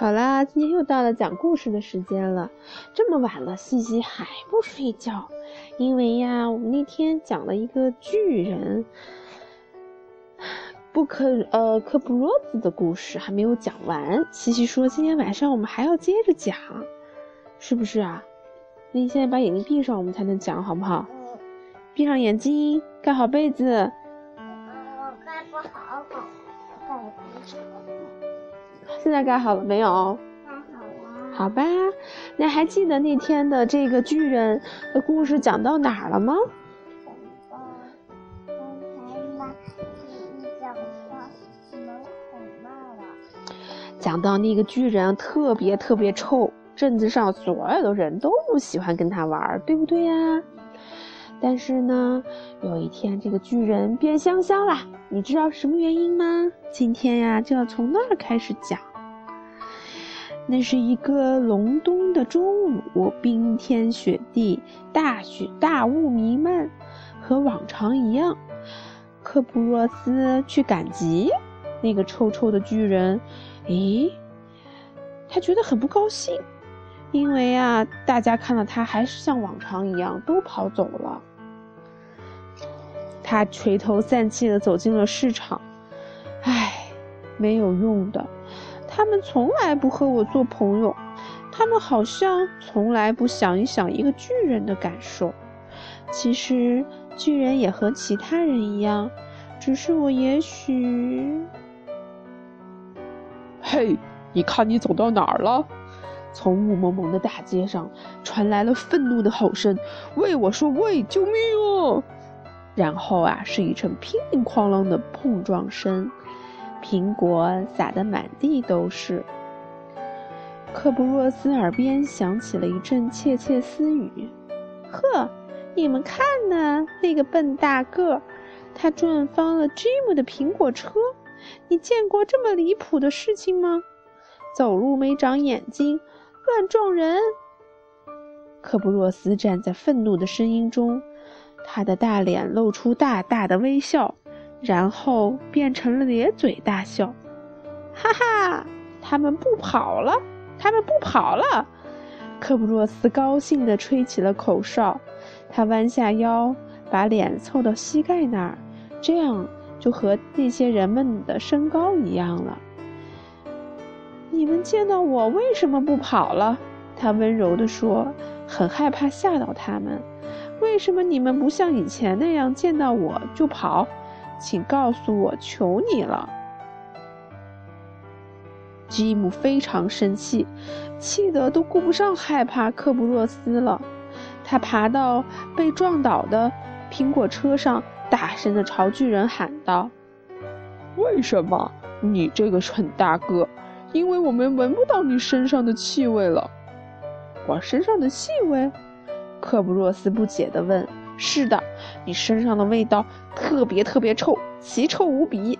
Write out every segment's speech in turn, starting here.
好啦，今天又到了讲故事的时间了。这么晚了，西西还不睡觉，因为呀，我们那天讲了一个巨人布克呃科布洛斯的故事，还没有讲完。西西说今天晚上我们还要接着讲，是不是啊？那你现在把眼睛闭上，我们才能讲，好不好？闭上眼睛，盖好被子。我盖不好，盖不好。现在盖好了没有？盖好了。好吧，那还记得那天的这个巨人的故事讲到哪儿了吗？刚才嘛，你讲到什么孔骂了？讲到那个巨人特别特别臭，镇子上所有的人都不喜欢跟他玩，对不对呀？但是呢，有一天这个巨人变香香啦，你知道什么原因吗？今天呀，就要从那儿开始讲。那是一个隆冬的中午，冰天雪地，大雪大雾弥漫，和往常一样。科普洛斯去赶集，那个臭臭的巨人，咦，他觉得很不高兴，因为啊，大家看到他还是像往常一样都跑走了。他垂头丧气地走进了市场，唉，没有用的。他们从来不和我做朋友，他们好像从来不想一想一个巨人的感受。其实巨人也和其他人一样，只是我也许……嘿，你看你走到哪儿了？从雾蒙蒙的大街上传来了愤怒的吼声：“喂，我说喂，救命啊！”然后啊，是一阵乒铃哐啷的碰撞声。苹果撒得满地都是。克布洛斯耳边响起了一阵窃窃私语：“呵，你们看呢，那个笨大个，他撞翻了吉姆的苹果车。你见过这么离谱的事情吗？走路没长眼睛，乱撞人。”克布洛斯站在愤怒的声音中，他的大脸露出大大的微笑。然后变成了咧嘴大笑，哈哈！他们不跑了，他们不跑了！科布洛斯高兴地吹起了口哨，他弯下腰，把脸凑到膝盖那儿，这样就和那些人们的身高一样了。你们见到我为什么不跑了？他温柔地说，很害怕吓到他们。为什么你们不像以前那样见到我就跑？请告诉我，求你了！吉姆非常生气，气得都顾不上害怕克布洛斯了。他爬到被撞倒的苹果车上，大声的朝巨人喊道：“为什么？你这个蠢大个！因为我们闻不到你身上的气味了。”我身上的气味？克布洛斯不解地问。是的，你身上的味道特别特别臭，奇臭无比，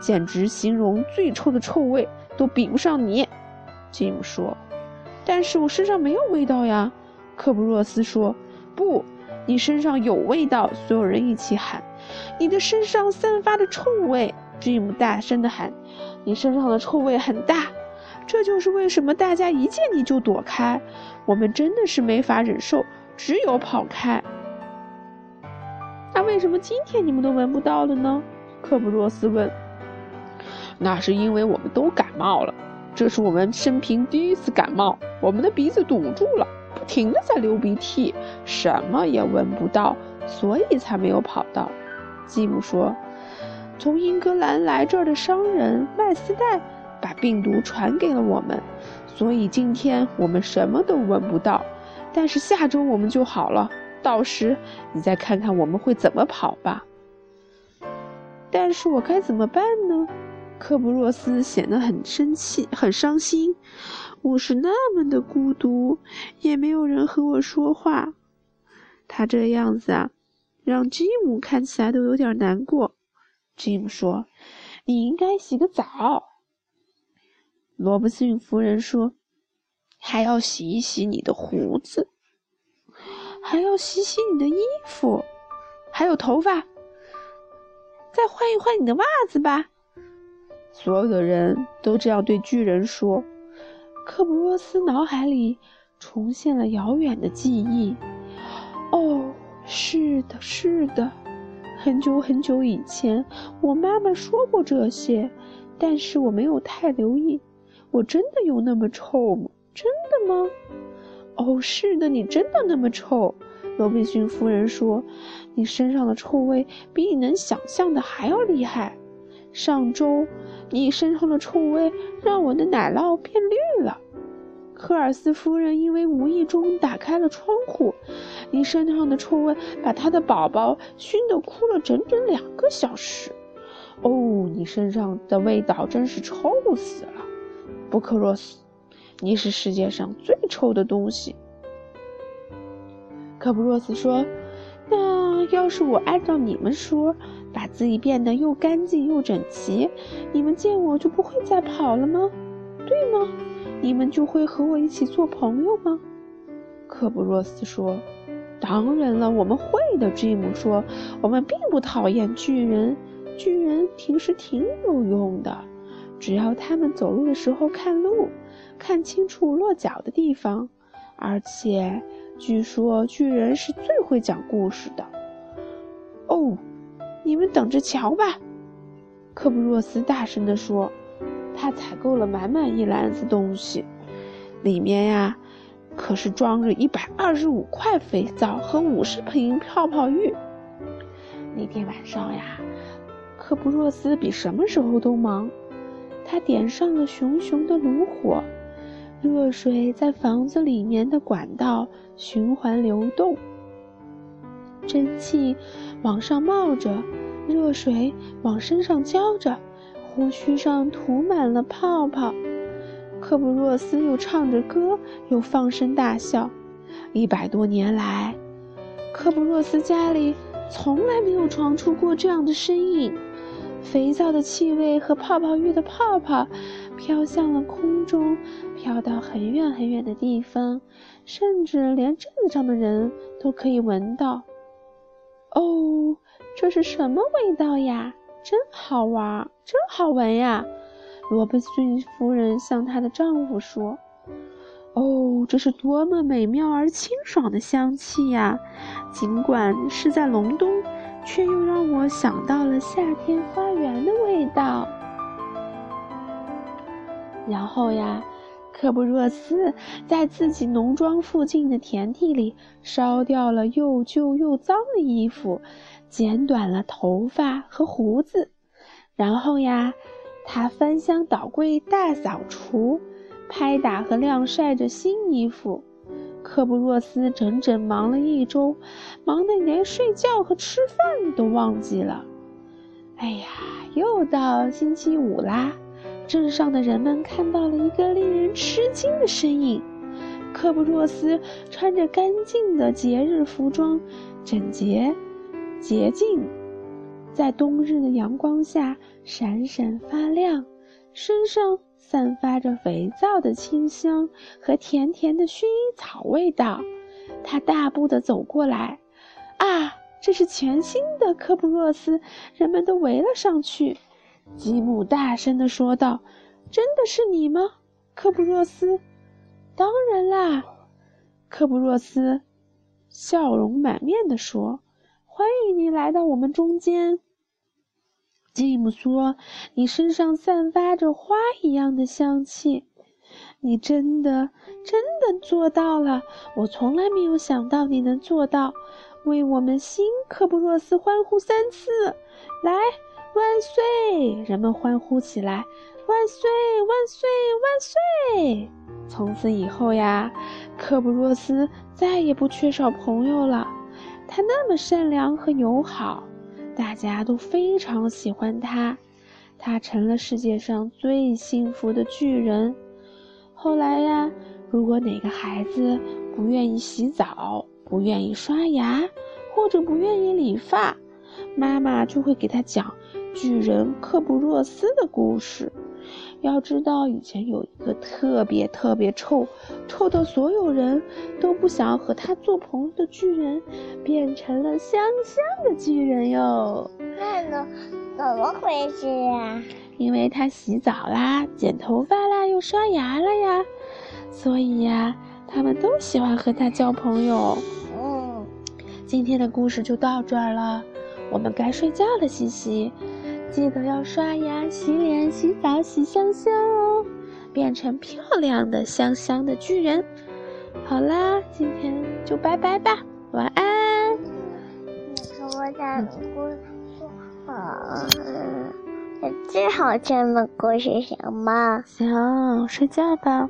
简直形容最臭的臭味都比不上你。吉姆说：“但是我身上没有味道呀。”克布洛斯说：“不，你身上有味道。”所有人一起喊：“你的身上散发的臭味！”吉姆大声地喊：“你身上的臭味很大，这就是为什么大家一见你就躲开。我们真的是没法忍受，只有跑开。”那为什么今天你们都闻不到了呢？克布洛斯问。那是因为我们都感冒了，这是我们生平第一次感冒，我们的鼻子堵住了，不停的在流鼻涕，什么也闻不到，所以才没有跑到。吉姆说：“从英格兰来这儿的商人麦斯代把病毒传给了我们，所以今天我们什么都闻不到，但是下周我们就好了。”到时你再看看我们会怎么跑吧。但是我该怎么办呢？科布洛斯显得很生气，很伤心。我是那么的孤独，也没有人和我说话。他这样子啊，让吉姆看起来都有点难过。吉姆说：“你应该洗个澡。”罗伯逊夫人说：“还要洗一洗你的胡子。”还要洗洗你的衣服，还有头发，再换一换你的袜子吧。所有的人都这样对巨人说。科布洛斯脑海里重现了遥远的记忆。哦，是的，是的，很久很久以前，我妈妈说过这些，但是我没有太留意。我真的有那么臭吗？真的吗？哦，是的，你真的那么臭。罗宾逊夫人说：“你身上的臭味比你能想象的还要厉害。上周，你身上的臭味让我的奶酪变绿了。科尔斯夫人因为无意中打开了窗户，你身上的臭味把她的宝宝熏得哭了整整两个小时。哦，你身上的味道真是臭死了，布克洛斯，你是世界上最臭的东西。”科布洛斯说：“那要是我按照你们说，把自己变得又干净又整齐，你们见我就不会再跑了吗？对吗？你们就会和我一起做朋友吗？”科布洛斯说：“当然了，我们会的。”吉姆说：“我们并不讨厌巨人，巨人平时挺有用的，只要他们走路的时候看路，看清楚落脚的地方，而且。”据说巨人是最会讲故事的。哦，你们等着瞧吧！科布洛斯大声地说。他采购了满满一篮子东西，里面呀，可是装着一百二十五块肥皂和五十瓶泡泡浴。那天晚上呀，科布洛斯比什么时候都忙。他点上了熊熊的炉火。热水在房子里面的管道循环流动，蒸汽往上冒着，热水往身上浇着，胡须上涂满了泡泡。科布洛斯又唱着歌，又放声大笑。一百多年来，科布洛斯家里从来没有传出过这样的声音。肥皂的气味和泡泡浴的泡泡飘向了空中，飘到很远很远的地方，甚至连镇上的人都可以闻到。哦，这是什么味道呀？真好玩，真好闻呀！罗伯逊夫人向她的丈夫说：“哦，这是多么美妙而清爽的香气呀！尽管是在隆冬。”却又让我想到了夏天花园的味道。然后呀，科布若斯在自己农庄附近的田地里烧掉了又旧又脏的衣服，剪短了头发和胡子。然后呀，他翻箱倒柜大扫除，拍打和晾晒着新衣服。科布洛斯整整忙了一周，忙得连睡觉和吃饭都忘记了。哎呀，又到星期五啦！镇上的人们看到了一个令人吃惊的身影：科布洛斯穿着干净的节日服装，整洁、洁净，在冬日的阳光下闪闪发亮，身上。散发着肥皂的清香和甜甜的薰衣草味道，他大步地走过来。啊，这是全新的科布洛斯！人们都围了上去。吉姆大声地说道：“真的是你吗，科布洛斯？”“当然啦！”科布洛斯笑容满面地说：“欢迎你来到我们中间。”吉姆说：“你身上散发着花一样的香气，你真的真的做到了！我从来没有想到你能做到。为我们新科布洛斯欢呼三次！来，万岁！人们欢呼起来：万岁！万岁！万岁！从此以后呀，科布洛斯再也不缺少朋友了。他那么善良和友好。”大家都非常喜欢他，他成了世界上最幸福的巨人。后来呀，如果哪个孩子不愿意洗澡、不愿意刷牙，或者不愿意理发，妈妈就会给他讲巨人克布洛斯的故事。要知道，以前有一个特别特别臭，臭到所有人都不想和他做朋友的巨人，变成了香香的巨人哟。那呢？怎么回事呀？因为他洗澡啦，剪头发啦，又刷牙了呀。所以呀，他们都喜欢和他交朋友。嗯，今天的故事就到这儿了，我们该睡觉了，西西，记得要刷牙、洗脸、洗澡、洗香香哦，变成漂亮的香香的巨人。好啦，今天就拜拜吧，晚安。你给我讲故事，好，最好听的故事行吗？行，睡觉吧。